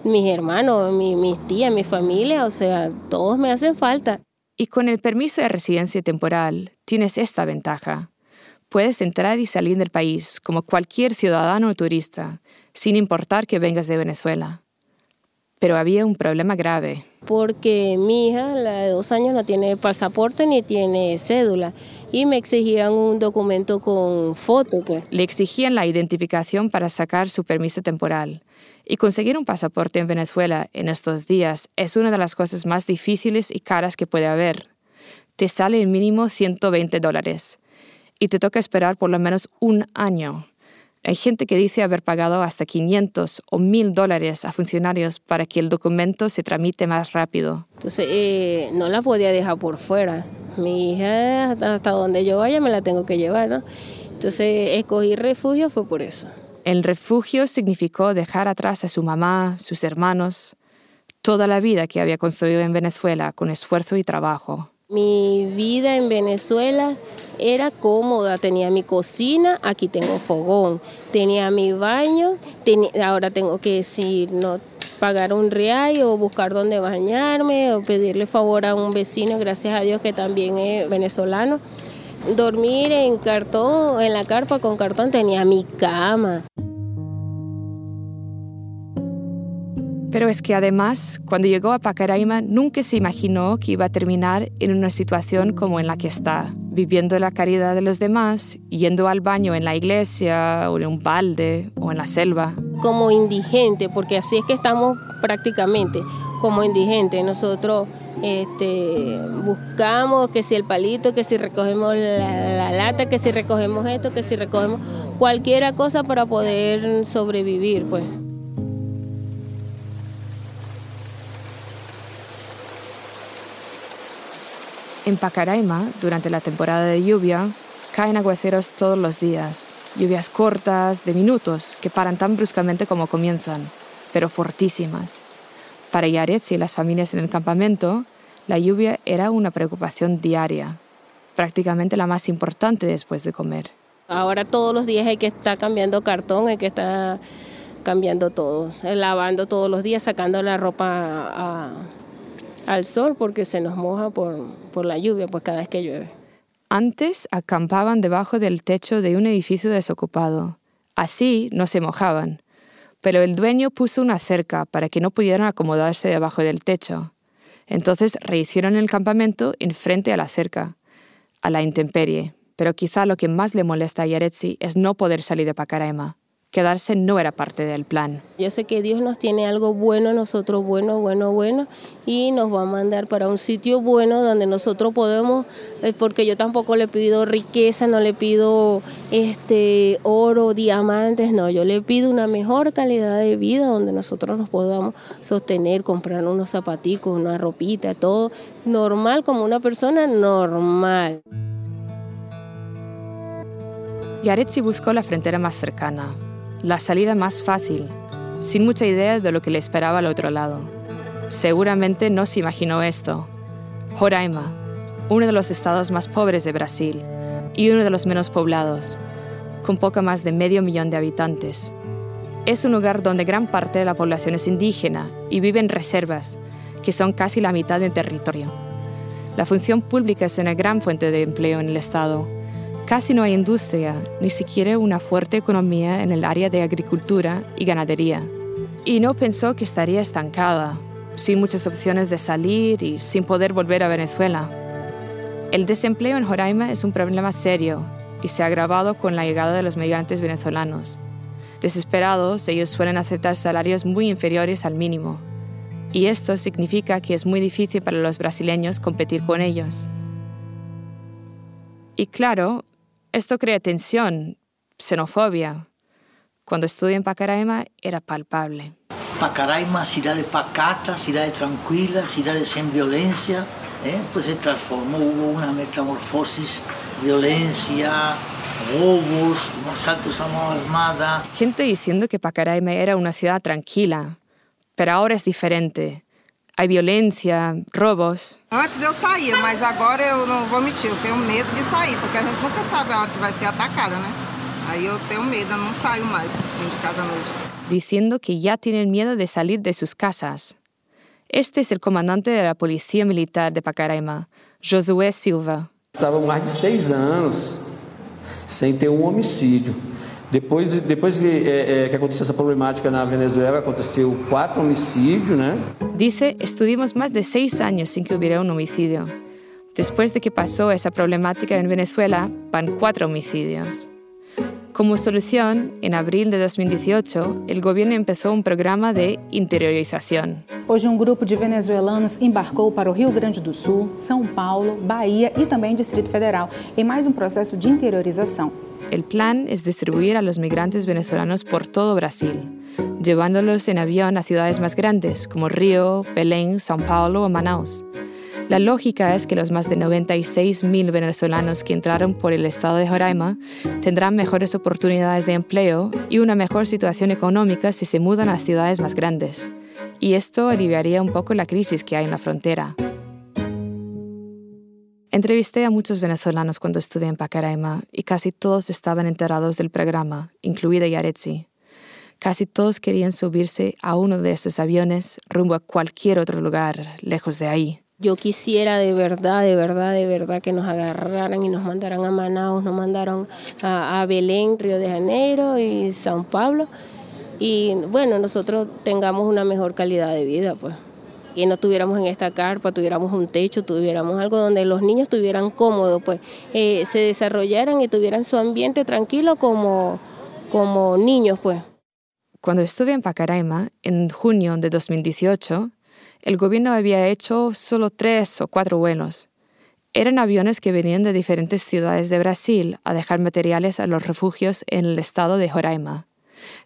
mis hermanos, mi, mis tías, mi familia, o sea, todos me hacen falta. Y con el permiso de residencia temporal tienes esta ventaja. Puedes entrar y salir del país como cualquier ciudadano o turista, sin importar que vengas de Venezuela. Pero había un problema grave. Porque mi hija, la de dos años, no tiene pasaporte ni tiene cédula y me exigían un documento con foto. Pues. Le exigían la identificación para sacar su permiso temporal. Y conseguir un pasaporte en Venezuela en estos días es una de las cosas más difíciles y caras que puede haber. Te sale el mínimo 120 dólares y te toca esperar por lo menos un año. Hay gente que dice haber pagado hasta 500 o 1000 dólares a funcionarios para que el documento se tramite más rápido. Entonces, eh, no la podía dejar por fuera. Mi hija, hasta donde yo vaya, me la tengo que llevar, ¿no? Entonces, escogí refugio fue por eso. El refugio significó dejar atrás a su mamá, sus hermanos, toda la vida que había construido en Venezuela con esfuerzo y trabajo. Mi vida en Venezuela era cómoda, tenía mi cocina, aquí tengo fogón, tenía mi baño, ahora tengo que decir, no pagar un real o buscar dónde bañarme o pedirle favor a un vecino, gracias a Dios que también es venezolano. Dormir en cartón, en la carpa con cartón, tenía mi cama. Pero es que además, cuando llegó a Pacaraima, nunca se imaginó que iba a terminar en una situación como en la que está, viviendo la caridad de los demás, yendo al baño en la iglesia o en un balde o en la selva. Como indigente, porque así es que estamos prácticamente como indigentes. Nosotros este, buscamos que si el palito, que si recogemos la, la, lata, que si recogemos esto, que si recogemos cualquier cosa para poder sobrevivir, pues. En Pacaraima, durante la temporada de lluvia, caen aguaceros todos los días, lluvias cortas, de minutos, que paran tan bruscamente como comienzan, pero fortísimas. Para Yaretsi y las familias en el campamento, la lluvia era una preocupación diaria, prácticamente la más importante después de comer. Ahora todos los días hay que estar cambiando cartón, hay que estar cambiando todo, lavando todos los días, sacando la ropa a, al sol porque se nos moja por, por la lluvia, pues cada vez que llueve. Antes acampaban debajo del techo de un edificio desocupado. Así no se mojaban. Pero el dueño puso una cerca para que no pudieran acomodarse debajo del techo. Entonces rehicieron el campamento enfrente a la cerca, a la intemperie. Pero quizá lo que más le molesta a Yaretsi es no poder salir de Pacaraima. Quedarse no era parte del plan. Yo sé que Dios nos tiene algo bueno, nosotros bueno, bueno, bueno, y nos va a mandar para un sitio bueno donde nosotros podemos, eh, porque yo tampoco le pido riqueza, no le pido este oro, diamantes, no, yo le pido una mejor calidad de vida donde nosotros nos podamos sostener, comprar unos zapaticos, una ropita, todo normal como una persona normal. Yaretsi buscó la frontera más cercana, la salida más fácil, sin mucha idea de lo que le esperaba al otro lado. Seguramente no se imaginó esto. Roraima, uno de los estados más pobres de Brasil y uno de los menos poblados, con poco más de medio millón de habitantes. Es un lugar donde gran parte de la población es indígena y vive en reservas, que son casi la mitad del territorio. La función pública es una gran fuente de empleo en el estado Casi no hay industria, ni siquiera una fuerte economía en el área de agricultura y ganadería. Y no pensó que estaría estancada, sin muchas opciones de salir y sin poder volver a Venezuela. El desempleo en Joraima es un problema serio y se ha agravado con la llegada de los migrantes venezolanos. Desesperados, ellos suelen aceptar salarios muy inferiores al mínimo. Y esto significa que es muy difícil para los brasileños competir con ellos. Y claro, esto crea tensión, xenofobia. Cuando estudié en Pacaraima era palpable. Pacaraima, ciudad pacata, ciudad tranquila, ciudad sin violencia, ¿eh? pues se transformó, hubo una metamorfosis, violencia, robos, asaltos a mano armada. Gente diciendo que Pacaraima era una ciudad tranquila, pero ahora es diferente. Hay violência, roubos. Antes eu saía, mas agora eu não vou mentir, eu tenho medo de sair, porque a gente nunca sabe a hora que vai ser atacada, né? Aí eu tenho medo, eu não saio mais de casa à noite. Diciendo que ya tienen miedo de salir de sus casas. Este es el comandante de la Policía Militar de Pacaraima, Josué Silva. Estava mais de seis anos sem ter um homicídio. Depois, depois que, é, é, que aconteceu essa problemática na Venezuela, aconteceu cuatro homicidios, ¿no? Dice, estuvimos más de seis años sin que hubiera un homicidio. Después de que pasó esa problemática en Venezuela, van cuatro homicidios. Como solución, en abril de 2018, el gobierno empezó un programa de interiorización. Hoje, um grupo de venezuelanos embarcou para o Rio Grande do Sul, São Paulo, Bahia e também Distrito Federal em mais um processo de interiorização. El plan es distribuir a los migrantes venezolanos por todo Brasil, llevándolos en avión a ciudades más grandes como Río, Belén, São Paulo o Manaus. La lógica es que los más de 96.000 venezolanos que entraron por el estado de Roraima tendrán mejores oportunidades de empleo y una mejor situación económica si se mudan a ciudades más grandes. Y esto aliviaría un poco la crisis que hay en la frontera. Entrevisté a muchos venezolanos cuando estuve en Pacaraima y casi todos estaban enterados del programa, incluida Yaretsi. Casi todos querían subirse a uno de esos aviones rumbo a cualquier otro lugar lejos de ahí. Yo quisiera de verdad, de verdad, de verdad que nos agarraran y nos mandaran a Manaus, nos mandaron a, Belén, Río de Janeiro y São Paulo. Y bueno, nosotros tengamos una mejor calidad de vida, pues. Que no tuviéramos en esta carpa, tuviéramos un techo, tuviéramos algo donde los niños estuvieran cómodos, pues eh, se desarrollaran y tuvieran su ambiente tranquilo como, como niños, pues. Cuando estuve en Pacaraima, en junio de 2018, el gobierno había hecho solo tres o cuatro vuelos. Eran aviones que venían de diferentes ciudades de Brasil a dejar materiales a los refugios en el estado de Roraima.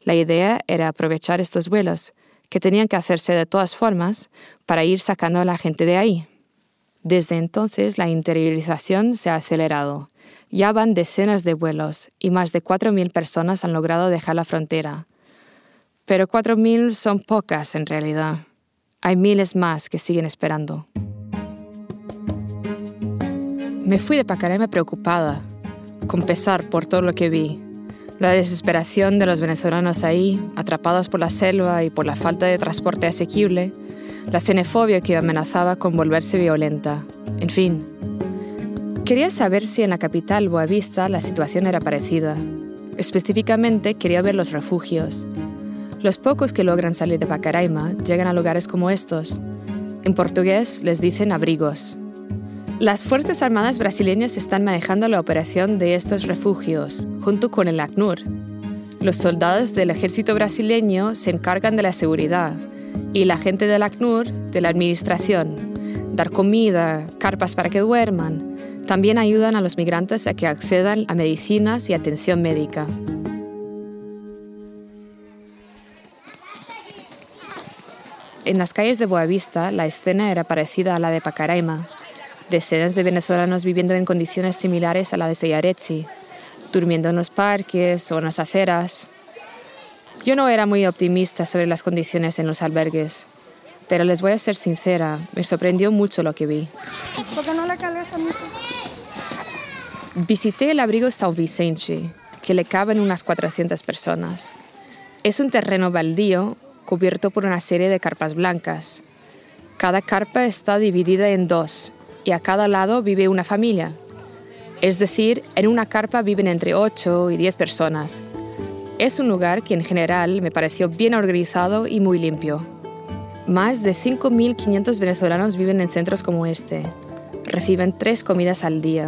La idea era aprovechar estos vuelos, que tenían que hacerse de todas formas, para ir sacando a la gente de ahí. Desde entonces la interiorización se ha acelerado. Ya van decenas de vuelos y más de 4.000 personas han logrado dejar la frontera. Pero 4.000 son pocas en realidad. Hay miles más que siguen esperando. Me fui de Pacaraima preocupada, con pesar por todo lo que vi. La desesperación de los venezolanos ahí, atrapados por la selva y por la falta de transporte asequible, la xenofobia que amenazaba con volverse violenta, en fin. Quería saber si en la capital Boavista la situación era parecida. Específicamente quería ver los refugios. Los pocos que logran salir de Pacaraima llegan a lugares como estos. En portugués les dicen abrigos. Las Fuerzas Armadas brasileñas están manejando la operación de estos refugios, junto con el ACNUR. Los soldados del ejército brasileño se encargan de la seguridad y la gente del ACNUR de la administración. Dar comida, carpas para que duerman. También ayudan a los migrantes a que accedan a medicinas y atención médica. En las calles de Boavista, la escena era parecida a la de Pacaraima. Decenas de venezolanos viviendo en condiciones similares a las de Yaretsi, durmiendo en los parques o en las aceras. Yo no era muy optimista sobre las condiciones en los albergues, pero les voy a ser sincera, me sorprendió mucho lo que vi. ¿Por qué no Visité el abrigo São Vicente, que le caben unas 400 personas. Es un terreno baldío cubierto por una serie de carpas blancas. Cada carpa está dividida en dos y a cada lado vive una familia. Es decir, en una carpa viven entre 8 y 10 personas. Es un lugar que en general me pareció bien organizado y muy limpio. Más de 5.500 venezolanos viven en centros como este. Reciben tres comidas al día.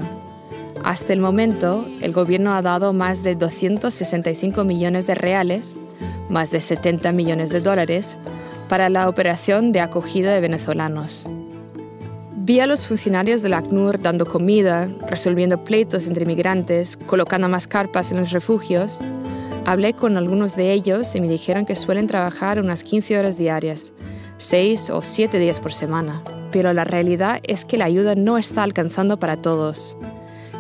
Hasta el momento, el gobierno ha dado más de 265 millones de reales, más de 70 millones de dólares, para la operación de acogida de venezolanos. Vi a los funcionarios del ACNUR dando comida, resolviendo pleitos entre migrantes, colocando más carpas en los refugios. Hablé con algunos de ellos y me dijeron que suelen trabajar unas 15 horas diarias, 6 o 7 días por semana. Pero la realidad es que la ayuda no está alcanzando para todos.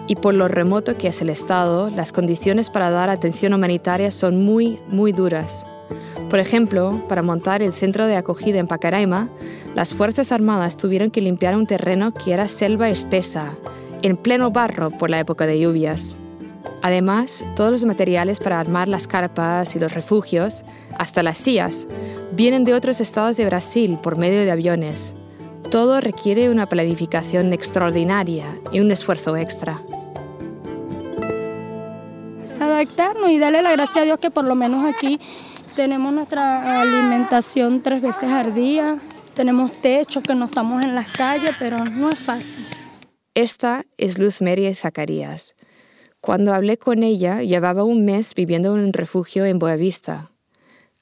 Y por lo remoto que es el Estado, las condiciones para dar atención humanitaria son muy, muy duras. Por ejemplo, para montar el centro de acogida en Pacaraima, las Fuerzas Armadas tuvieron que limpiar un terreno que era selva espesa, en pleno barro por la época de lluvias. Además, todos los materiales para armar las carpas y los refugios, hasta las sillas, vienen de otros estados de Brasil por medio de aviones. Todo requiere una planificación extraordinaria y un esfuerzo extra. adaptarnos y darle la gracia a Dios que por lo menos aquí tenemos nuestra alimentación tres veces al día, tenemos techo, que no estamos en las calles, pero no es fácil. Esta es Luz Mary Zacarías. Cuando hablé con ella, llevaba un mes viviendo en un refugio en Boavista.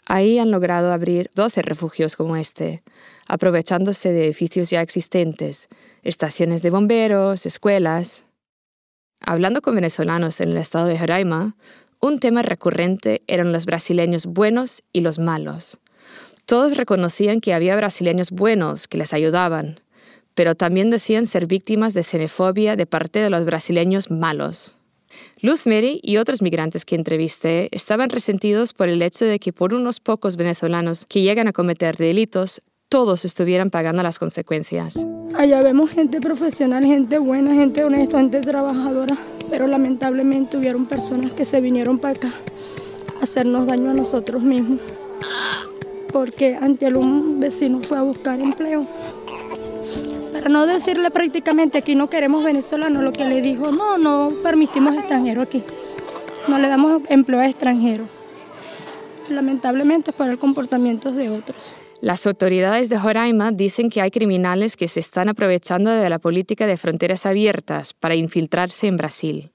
Ahí han logrado abrir 12 refugios como este, aprovechándose de edificios ya existentes, estaciones de bomberos, escuelas. Hablando con venezolanos en el estado de Roraima, un tema recurrente eran los brasileños buenos y los malos. Todos reconocían que había brasileños buenos que les ayudaban, pero también decían ser víctimas de xenofobia de parte de los brasileños malos. Luz Mary y otros migrantes que entrevisté estaban resentidos por el hecho de que por unos pocos venezolanos que llegan a cometer delitos, todos estuvieran pagando las consecuencias. Allá vemos gente profesional, gente buena, gente honesta, gente trabajadora, pero lamentablemente hubieron personas que se vinieron para acá a hacernos daño a nosotros mismos, porque ante un vecino fue a buscar empleo para no decirle prácticamente aquí no queremos venezolanos, lo que le dijo, no, no permitimos extranjeros aquí, no le damos empleo a extranjeros. Lamentablemente por el comportamiento de otros. Las autoridades de Joraima dicen que hay criminales que se están aprovechando de la política de fronteras abiertas para infiltrarse en Brasil.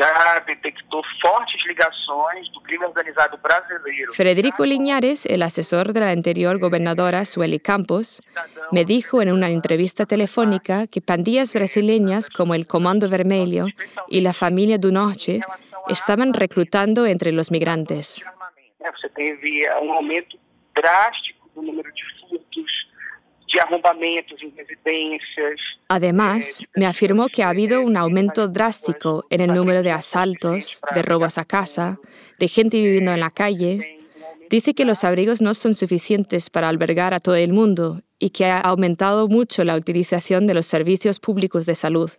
já detectou fortes ligações do crime organizado brasileiro. Federico Liñares, el asesor de la anterior gobernadora Sueli Campos, me dijo en una entrevista telefónica que pandillas brasileñas como el Comando Vermelho y la Familia do Norte estaban reclutando entre los migrantes. Teve um aumento drástico do número de furtos, Además, me afirmó que ha habido un aumento drástico en el número de asaltos, de robos a casa, de gente viviendo en la calle. Dice que los abrigos no son suficientes para albergar a todo el mundo y que ha aumentado mucho la utilización de los servicios públicos de salud.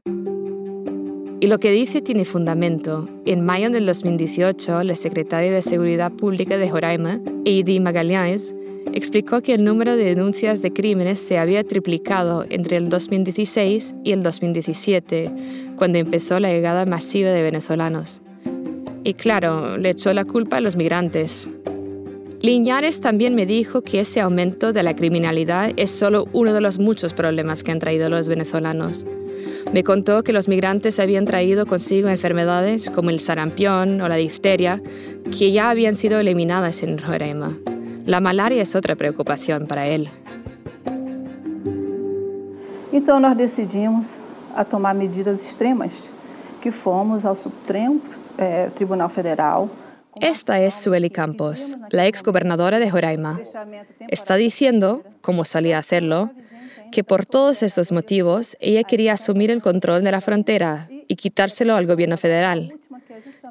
Y lo que dice tiene fundamento. En mayo del 2018, la secretaria de Seguridad Pública de Roraima, Eidi Magalhães, explicó que el número de denuncias de crímenes se había triplicado entre el 2016 y el 2017, cuando empezó la llegada masiva de venezolanos. Y claro, le echó la culpa a los migrantes. Liñares también me dijo que ese aumento de la criminalidad es solo uno de los muchos problemas que han traído los venezolanos. Me contó que los migrantes habían traído consigo enfermedades como el sarampión o la difteria, que ya habían sido eliminadas en Roraima. La malaria es otra preocupación para él. Então nós decidimos a tomar medidas extremas, que fomos ao Supremo eh, Tribunal Federal. Esta es Sueli Campos, la ex gobernadora de Joraima. Está diciendo, como solía hacerlo, que por todos estos motivos ella quería asumir el control de la frontera y quitárselo al gobierno federal.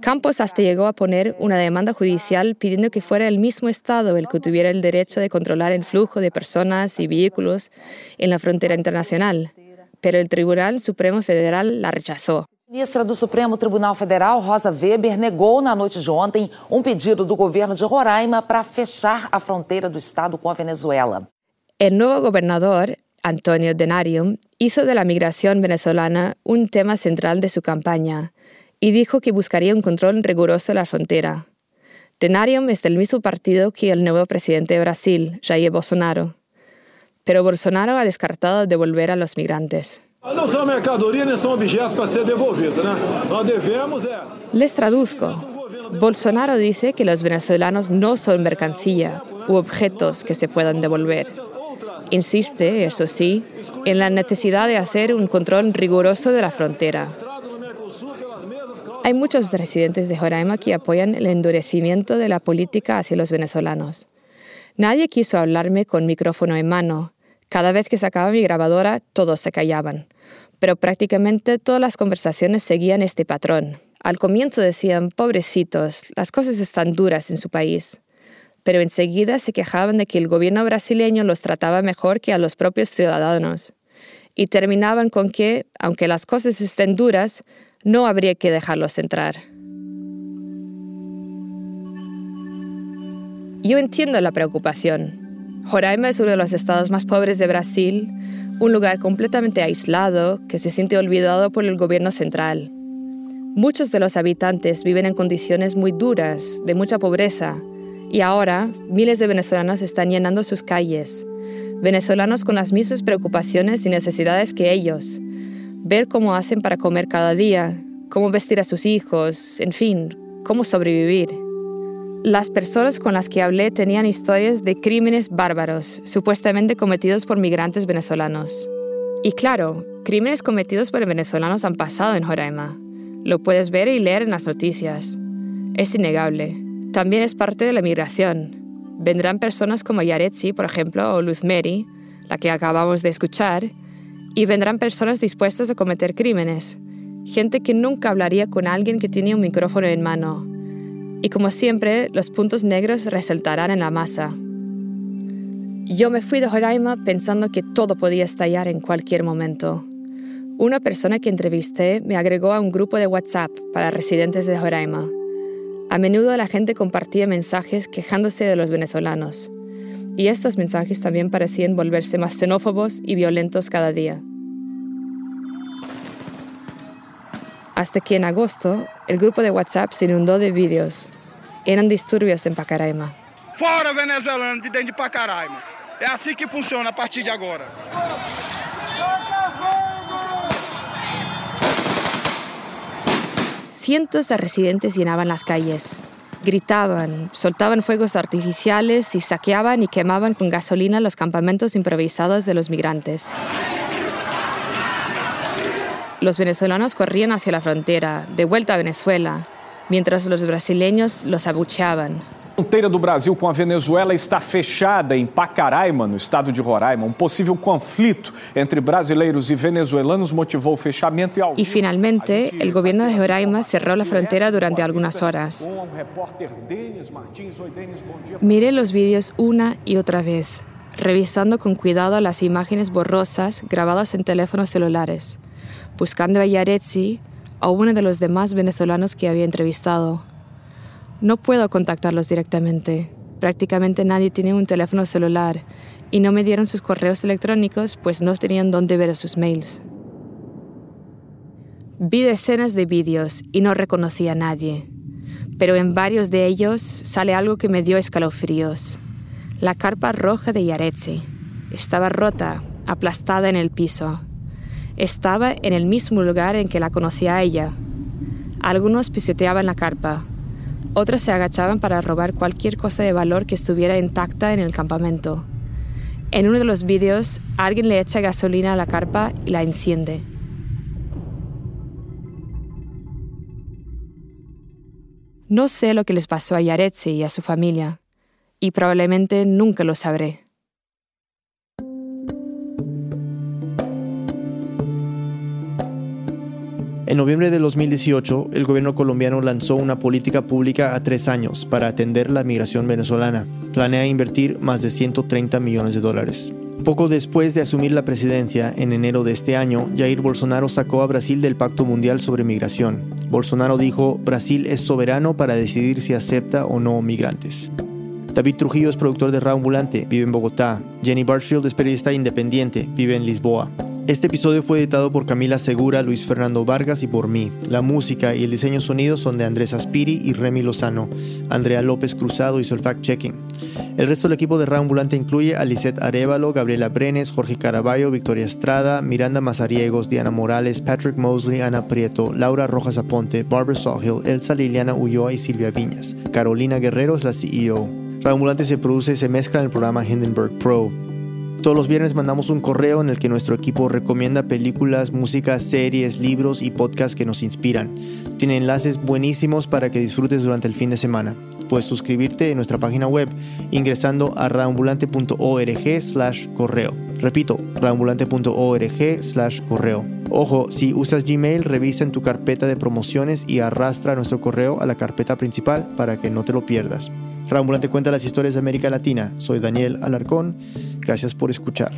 Campos hasta llegó a poner una demanda judicial pidiendo que fuera el mismo Estado el que tuviera el derecho de controlar el flujo de personas y vehículos en la frontera internacional, pero el Tribunal Supremo Federal la rechazó. ministra do Supremo Tribunal Federal, Rosa Weber, negou na noite de ontem um pedido do governo de Roraima para fechar a fronteira do estado com a Venezuela. El nuevo gobernador, Antonio Denarium, hizo de la migración venezolana un tema central de su campaña y dijo que buscaría un control riguroso de la frontera. Denarium es del mismo partido que el nuevo presidente de Brasil, Jair Bolsonaro. Pero Bolsonaro ha descartado devolver a los migrantes. Les traduzco. Bolsonaro dice que los venezolanos no son mercancía u objetos que se puedan devolver. Insiste, eso sí, en la necesidad de hacer un control riguroso de la frontera. Hay muchos residentes de Joraima que apoyan el endurecimiento de la política hacia los venezolanos. Nadie quiso hablarme con micrófono en mano. Cada vez que sacaba mi grabadora, todos se callaban. Pero prácticamente todas las conversaciones seguían este patrón. Al comienzo decían, pobrecitos, las cosas están duras en su país. Pero enseguida se quejaban de que el gobierno brasileño los trataba mejor que a los propios ciudadanos. Y terminaban con que, aunque las cosas estén duras, no habría que dejarlos entrar. Yo entiendo la preocupación. Roraima es uno de los estados más pobres de Brasil, un lugar completamente aislado que se siente olvidado por el gobierno central. Muchos de los habitantes viven en condiciones muy duras, de mucha pobreza, y ahora miles de venezolanos están llenando sus calles. Venezolanos con las mismas preocupaciones y necesidades que ellos. Ver cómo hacen para comer cada día, cómo vestir a sus hijos, en fin, cómo sobrevivir. Las personas con las que hablé tenían historias de crímenes bárbaros, supuestamente cometidos por migrantes venezolanos. Y claro, crímenes cometidos por venezolanos han pasado en Joraima. Lo puedes ver y leer en las noticias. Es innegable. También es parte de la migración. Vendrán personas como Yaretsi, por ejemplo, o Luz Mary, la que acabamos de escuchar, y vendrán personas dispuestas a cometer crímenes, gente que nunca hablaría con alguien que tiene un micrófono en mano. Y como siempre, los puntos negros resaltarán en la masa. Yo me fui de Joraima pensando que todo podía estallar en cualquier momento. Una persona que entrevisté me agregó a un grupo de WhatsApp para residentes de Joraima. A menudo la gente compartía mensajes quejándose de los venezolanos, y estos mensajes también parecían volverse más xenófobos y violentos cada día. Hasta que en agosto el grupo de WhatsApp se inundó de vídeos. Eran disturbios en Pacaraima. Fora venezuelano de dentro de Pacaraima. É assim que funciona a partir de agora. Cientos de residentes llenaban las calles. Gritaban, soltaban fuegos artificiales y saqueaban y quemaban con gasolina los campamentos improvisados de los migrantes. Los venezolanos corrían hacia la frontera, de vuelta a Venezuela, mientras los brasileños los abucheaban. A fronteira do Brasil com a Venezuela está fechada em Pacaraima, no estado de Roraima. Um possível conflito entre brasileiros e venezuelanos motivou o fechamento e Y finalmente, el gobierno de Roraima cerró la frontera durante algunas horas. Miré los vídeos una y otra vez, revisando con cuidado las imágenes borrosas grabadas en teléfonos celulares, buscando a Yaretsi o uno de los demás venezolanos que había entrevistado. No puedo contactarlos directamente. Prácticamente nadie tiene un teléfono celular y no me dieron sus correos electrónicos pues no tenían dónde ver sus mails. Vi decenas de vídeos y no reconocí a nadie, pero en varios de ellos sale algo que me dio escalofríos. La carpa roja de Yaretsi estaba rota, aplastada en el piso. Estaba en el mismo lugar en que la conocía a ella. Algunos pisoteaban la carpa, otros se agachaban para robar cualquier cosa de valor que estuviera intacta en el campamento. En uno de los vídeos, alguien le echa gasolina a la carpa y la enciende. No sé lo que les pasó a Yaretsi y a su familia, y probablemente nunca lo sabré. En noviembre de 2018, el gobierno colombiano lanzó una política pública a tres años para atender la migración venezolana. Planea invertir más de 130 millones de dólares. Poco después de asumir la presidencia, en enero de este año, Jair Bolsonaro sacó a Brasil del Pacto Mundial sobre Migración. Bolsonaro dijo, Brasil es soberano para decidir si acepta o no migrantes. David Trujillo es productor de Raambulante, vive en Bogotá. Jenny Barfield es periodista independiente, vive en Lisboa. Este episodio fue editado por Camila Segura, Luis Fernando Vargas y por mí. La música y el diseño sonido son de Andrés Aspiri y Remy Lozano. Andrea López Cruzado hizo el fact-checking. El resto del equipo de Raambulante incluye a Lisette Arevalo, Gabriela Brenes, Jorge Caraballo, Victoria Estrada, Miranda Mazariegos, Diana Morales, Patrick Mosley, Ana Prieto, Laura Rojas Aponte, Barbara Sawhill, Elsa Liliana Ulloa y Silvia Viñas. Carolina Guerrero es la CEO. Raambulante se produce y se mezcla en el programa Hindenburg Pro. Todos los viernes mandamos un correo en el que nuestro equipo recomienda películas, música, series, libros y podcasts que nos inspiran. Tiene enlaces buenísimos para que disfrutes durante el fin de semana. Puedes suscribirte en nuestra página web ingresando a raambulante.org slash correo. Repito, raambulante.org slash correo. Ojo, si usas Gmail, revisa en tu carpeta de promociones y arrastra nuestro correo a la carpeta principal para que no te lo pierdas. Raambulante cuenta las historias de América Latina. Soy Daniel Alarcón. Gracias por escuchar.